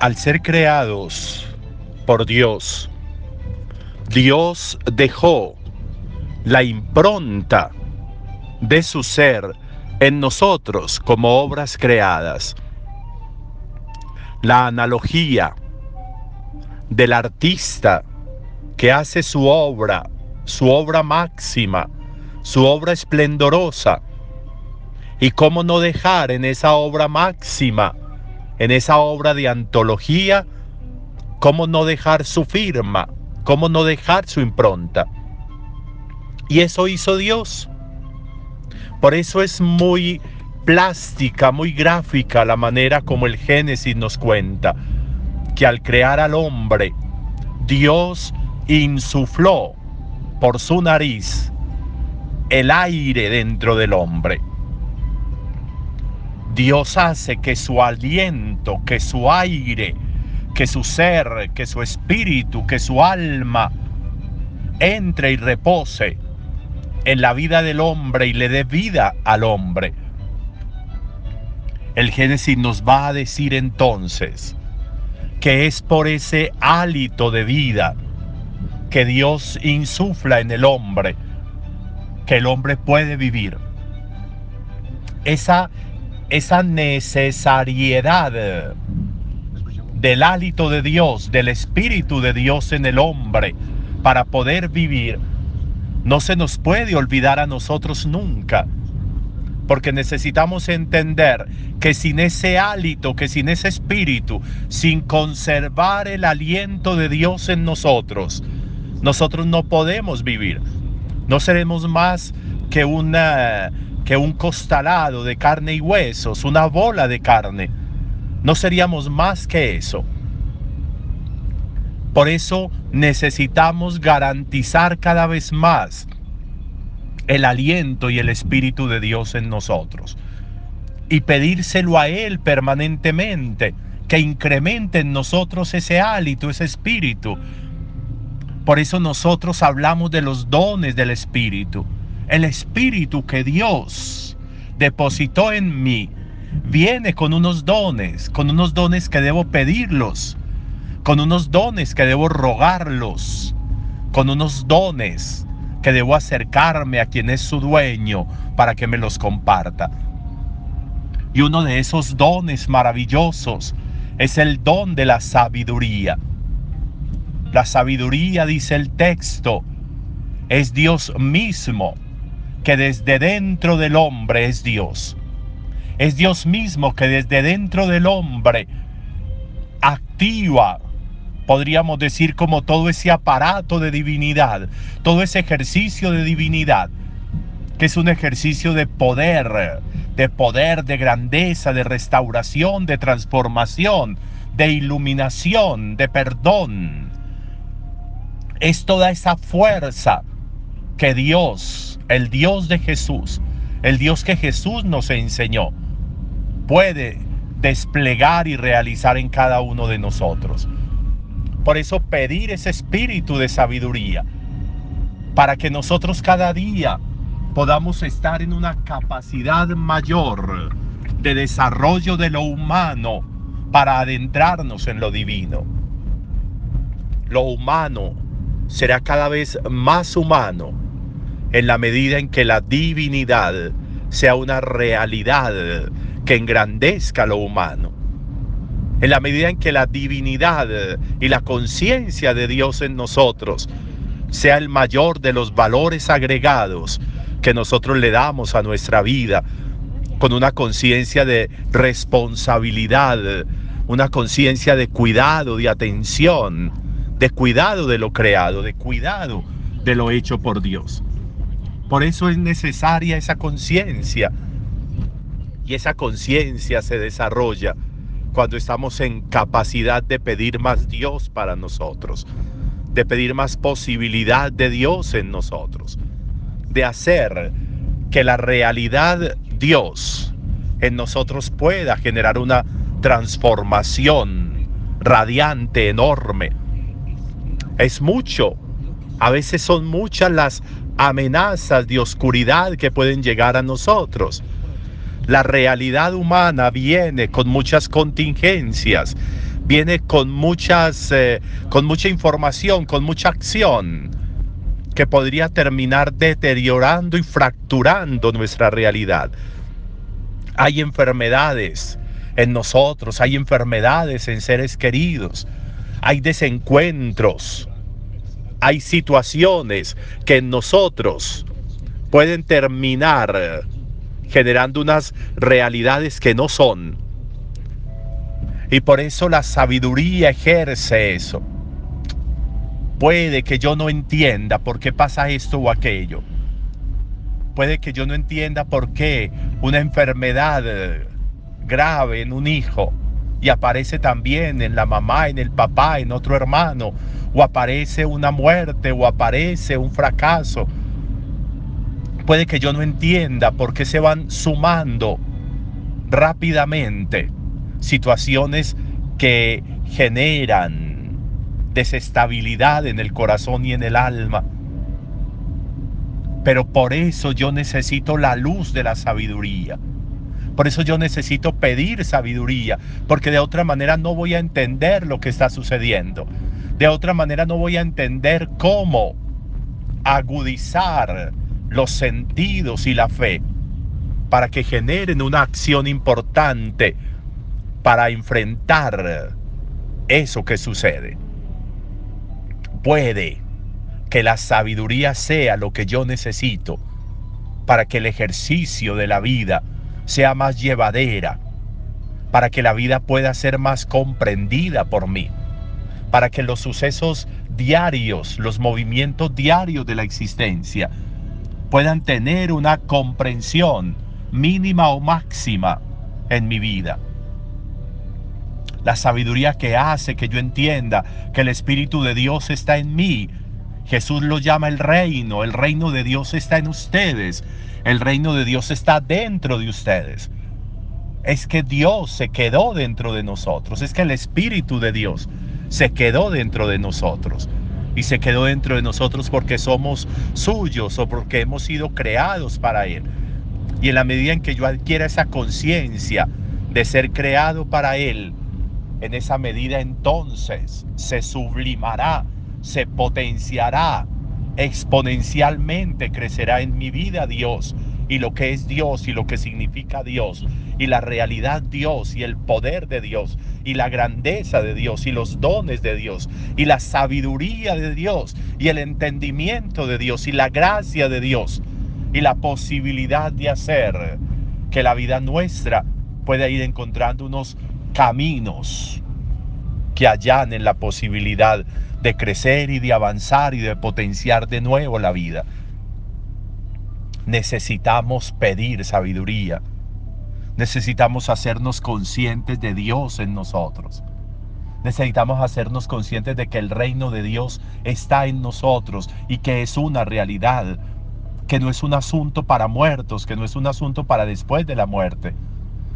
Al ser creados por Dios, Dios dejó la impronta de su ser en nosotros como obras creadas. La analogía del artista que hace su obra, su obra máxima, su obra esplendorosa. Y cómo no dejar en esa obra máxima, en esa obra de antología, cómo no dejar su firma, cómo no dejar su impronta. Y eso hizo Dios. Por eso es muy plástica, muy gráfica la manera como el Génesis nos cuenta que al crear al hombre, Dios insufló por su nariz el aire dentro del hombre. Dios hace que su aliento, que su aire, que su ser, que su espíritu, que su alma entre y repose en la vida del hombre y le dé vida al hombre. El Génesis nos va a decir entonces que es por ese hálito de vida que Dios insufla en el hombre, que el hombre puede vivir. Esa, esa necesariedad del hálito de Dios, del Espíritu de Dios en el hombre, para poder vivir, no se nos puede olvidar a nosotros nunca porque necesitamos entender que sin ese hálito, que sin ese espíritu, sin conservar el aliento de Dios en nosotros, nosotros no podemos vivir. No seremos más que, una, que un costalado de carne y huesos, una bola de carne. No seríamos más que eso. Por eso necesitamos garantizar cada vez más el aliento y el Espíritu de Dios en nosotros. Y pedírselo a Él permanentemente, que incremente en nosotros ese hálito, ese espíritu. Por eso nosotros hablamos de los dones del Espíritu. El Espíritu que Dios depositó en mí viene con unos dones, con unos dones que debo pedirlos, con unos dones que debo rogarlos, con unos dones que debo acercarme a quien es su dueño para que me los comparta. Y uno de esos dones maravillosos es el don de la sabiduría. La sabiduría, dice el texto, es Dios mismo, que desde dentro del hombre es Dios. Es Dios mismo que desde dentro del hombre activa podríamos decir como todo ese aparato de divinidad, todo ese ejercicio de divinidad, que es un ejercicio de poder, de poder, de grandeza, de restauración, de transformación, de iluminación, de perdón. Es toda esa fuerza que Dios, el Dios de Jesús, el Dios que Jesús nos enseñó, puede desplegar y realizar en cada uno de nosotros. Por eso pedir ese espíritu de sabiduría, para que nosotros cada día podamos estar en una capacidad mayor de desarrollo de lo humano para adentrarnos en lo divino. Lo humano será cada vez más humano en la medida en que la divinidad sea una realidad que engrandezca lo humano en la medida en que la divinidad y la conciencia de Dios en nosotros sea el mayor de los valores agregados que nosotros le damos a nuestra vida, con una conciencia de responsabilidad, una conciencia de cuidado, de atención, de cuidado de lo creado, de cuidado de lo hecho por Dios. Por eso es necesaria esa conciencia y esa conciencia se desarrolla cuando estamos en capacidad de pedir más Dios para nosotros, de pedir más posibilidad de Dios en nosotros, de hacer que la realidad Dios en nosotros pueda generar una transformación radiante, enorme. Es mucho, a veces son muchas las amenazas de oscuridad que pueden llegar a nosotros la realidad humana viene con muchas contingencias, viene con muchas, eh, con mucha información, con mucha acción que podría terminar deteriorando y fracturando nuestra realidad. Hay enfermedades en nosotros, hay enfermedades en seres queridos, hay desencuentros, hay situaciones que en nosotros pueden terminar generando unas realidades que no son. Y por eso la sabiduría ejerce eso. Puede que yo no entienda por qué pasa esto o aquello. Puede que yo no entienda por qué una enfermedad grave en un hijo y aparece también en la mamá, en el papá, en otro hermano, o aparece una muerte o aparece un fracaso puede que yo no entienda por qué se van sumando rápidamente situaciones que generan desestabilidad en el corazón y en el alma. Pero por eso yo necesito la luz de la sabiduría. Por eso yo necesito pedir sabiduría, porque de otra manera no voy a entender lo que está sucediendo. De otra manera no voy a entender cómo agudizar los sentidos y la fe para que generen una acción importante para enfrentar eso que sucede. Puede que la sabiduría sea lo que yo necesito para que el ejercicio de la vida sea más llevadera, para que la vida pueda ser más comprendida por mí, para que los sucesos diarios, los movimientos diarios de la existencia, puedan tener una comprensión mínima o máxima en mi vida. La sabiduría que hace que yo entienda que el Espíritu de Dios está en mí. Jesús lo llama el reino, el reino de Dios está en ustedes, el reino de Dios está dentro de ustedes. Es que Dios se quedó dentro de nosotros, es que el Espíritu de Dios se quedó dentro de nosotros y se quedó dentro de nosotros porque somos suyos o porque hemos sido creados para Él. Y en la medida en que yo adquiera esa conciencia de ser creado para Él, en esa medida entonces se sublimará, se potenciará, exponencialmente crecerá en mi vida Dios y lo que es Dios y lo que significa Dios y la realidad Dios y el poder de Dios y la grandeza de Dios y los dones de Dios y la sabiduría de Dios y el entendimiento de Dios y la gracia de Dios y la posibilidad de hacer que la vida nuestra pueda ir encontrando unos caminos que allanen la posibilidad de crecer y de avanzar y de potenciar de nuevo la vida necesitamos pedir sabiduría. Necesitamos hacernos conscientes de Dios en nosotros. Necesitamos hacernos conscientes de que el reino de Dios está en nosotros y que es una realidad, que no es un asunto para muertos, que no es un asunto para después de la muerte,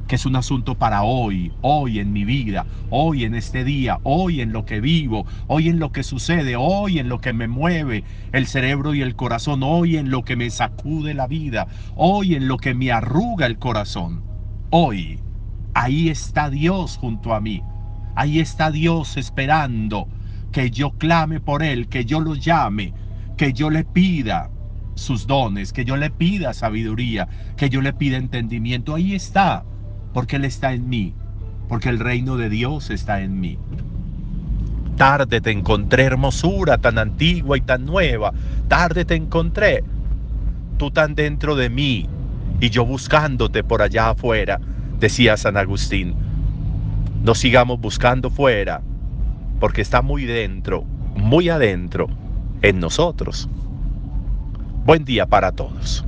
que es un asunto para hoy, hoy en mi vida, hoy en este día, hoy en lo que vivo, hoy en lo que sucede, hoy en lo que me mueve el cerebro y el corazón, hoy en lo que me sacude la vida, hoy en lo que me arruga el corazón. Hoy, ahí está Dios junto a mí, ahí está Dios esperando que yo clame por Él, que yo lo llame, que yo le pida sus dones, que yo le pida sabiduría, que yo le pida entendimiento. Ahí está porque Él está en mí, porque el reino de Dios está en mí. Tarde te encontré hermosura tan antigua y tan nueva, tarde te encontré, tú tan dentro de mí y yo buscándote por allá afuera, decía San Agustín. No sigamos buscando fuera, porque está muy dentro, muy adentro, en nosotros. Buen día para todos.